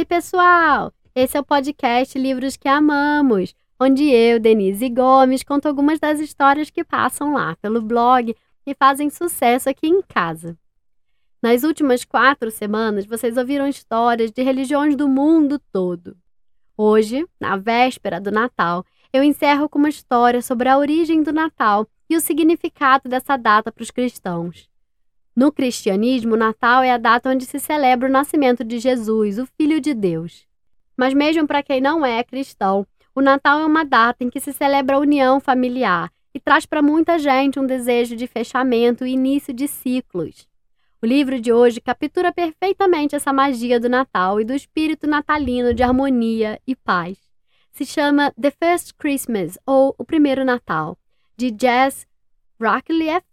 Oi, pessoal! Esse é o podcast Livros que Amamos, onde eu, Denise Gomes, conto algumas das histórias que passam lá pelo blog e fazem sucesso aqui em casa. Nas últimas quatro semanas, vocês ouviram histórias de religiões do mundo todo. Hoje, na véspera do Natal, eu encerro com uma história sobre a origem do Natal e o significado dessa data para os cristãos. No cristianismo, Natal é a data onde se celebra o nascimento de Jesus, o Filho de Deus. Mas, mesmo para quem não é cristão, o Natal é uma data em que se celebra a união familiar e traz para muita gente um desejo de fechamento e início de ciclos. O livro de hoje captura perfeitamente essa magia do Natal e do espírito natalino de harmonia e paz. Se chama The First Christmas, ou O Primeiro Natal, de Jess Rackliffe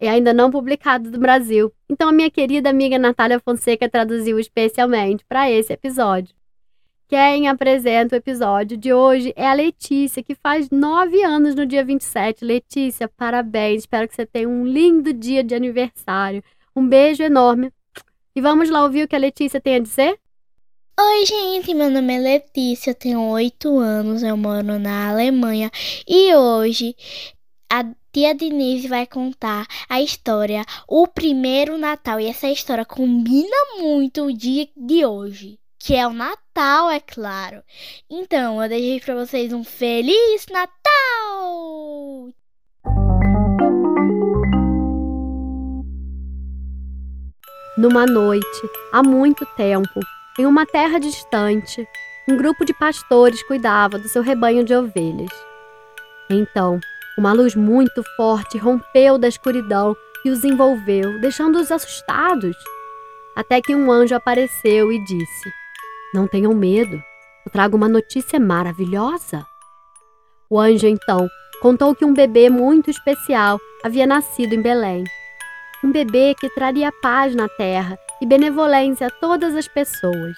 e ainda não publicado no Brasil. Então a minha querida amiga Natália Fonseca traduziu especialmente para esse episódio. Quem apresenta o episódio de hoje é a Letícia, que faz nove anos no dia 27. Letícia, parabéns. Espero que você tenha um lindo dia de aniversário. Um beijo enorme. E vamos lá ouvir o que a Letícia tem a dizer? Oi, gente, meu nome é Letícia, tenho oito anos, eu moro na Alemanha e hoje a tia Denise vai contar a história O Primeiro Natal. E essa história combina muito o dia de hoje, que é o Natal, é claro. Então, eu deixei para vocês um Feliz Natal! Numa noite, há muito tempo, em uma terra distante, um grupo de pastores cuidava do seu rebanho de ovelhas. Então, uma luz muito forte rompeu da escuridão e os envolveu, deixando-os assustados. Até que um anjo apareceu e disse: Não tenham medo, eu trago uma notícia maravilhosa. O anjo então contou que um bebê muito especial havia nascido em Belém. Um bebê que traria paz na terra e benevolência a todas as pessoas.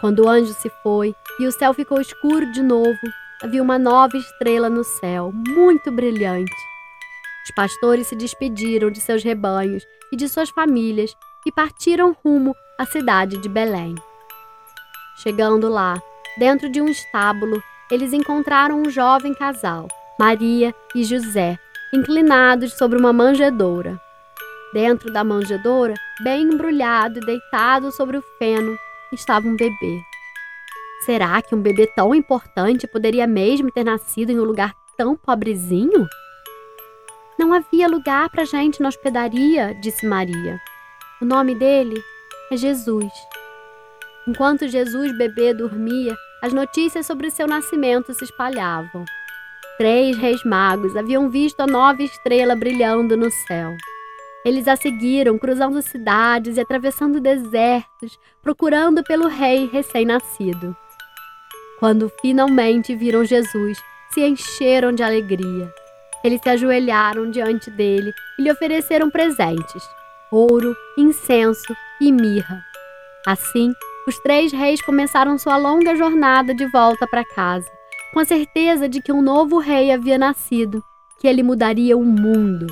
Quando o anjo se foi e o céu ficou escuro de novo, havia uma nova estrela no céu, muito brilhante. Os pastores se despediram de seus rebanhos e de suas famílias e partiram rumo à cidade de Belém. Chegando lá, dentro de um estábulo, eles encontraram um jovem casal, Maria e José, inclinados sobre uma manjedoura. Dentro da manjedoura, bem embrulhado e deitado sobre o feno, estava um bebê. Será que um bebê tão importante poderia mesmo ter nascido em um lugar tão pobrezinho? Não havia lugar para gente na hospedaria, disse Maria. O nome dele é Jesus. Enquanto Jesus bebê dormia, as notícias sobre seu nascimento se espalhavam. Três reis magos haviam visto a nova estrela brilhando no céu. Eles a seguiram, cruzando cidades e atravessando desertos, procurando pelo rei recém-nascido. Quando finalmente viram Jesus, se encheram de alegria. Eles se ajoelharam diante dele e lhe ofereceram presentes: ouro, incenso e mirra. Assim, os três reis começaram sua longa jornada de volta para casa, com a certeza de que um novo rei havia nascido, que ele mudaria o mundo.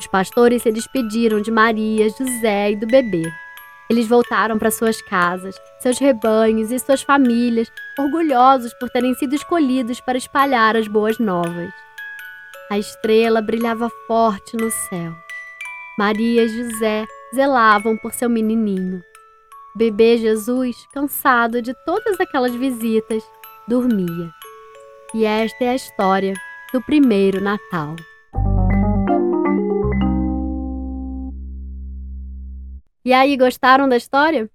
Os pastores se despediram de Maria, José e do bebê. Eles voltaram para suas casas, seus rebanhos e suas famílias, orgulhosos por terem sido escolhidos para espalhar as boas novas. A estrela brilhava forte no céu. Maria e José zelavam por seu menininho. Bebê Jesus, cansado de todas aquelas visitas, dormia. E esta é a história do primeiro Natal. E aí, gostaram da história?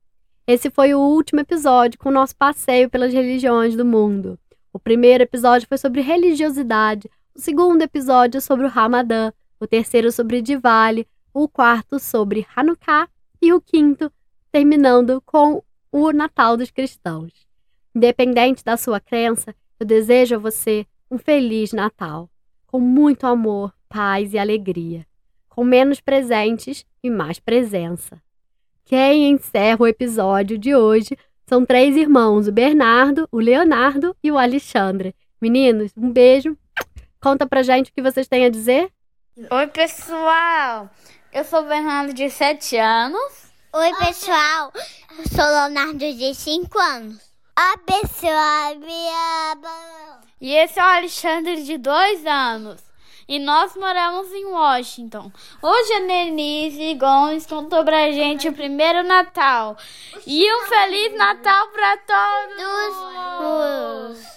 Esse foi o último episódio com o nosso passeio pelas religiões do mundo. O primeiro episódio foi sobre religiosidade, o segundo episódio sobre o Ramadã, o terceiro sobre Diwali, o quarto sobre Hanukkah e o quinto terminando com o Natal dos cristãos. Independente da sua crença, eu desejo a você um feliz Natal, com muito amor, paz e alegria, com menos presentes e mais presença. Quem encerra o episódio de hoje são três irmãos: o Bernardo, o Leonardo e o Alexandre. Meninos, um beijo. Conta pra gente o que vocês têm a dizer. Oi, pessoal. Eu sou o Bernardo de 7 anos. Oi, pessoal. Sou Leonardo de 5 anos. A pessoa me ama. E esse é o Alexandre de 2 anos e nós moramos em Washington. Hoje a Denise Gomes contou pra gente o primeiro Natal. E um Feliz Natal pra todos!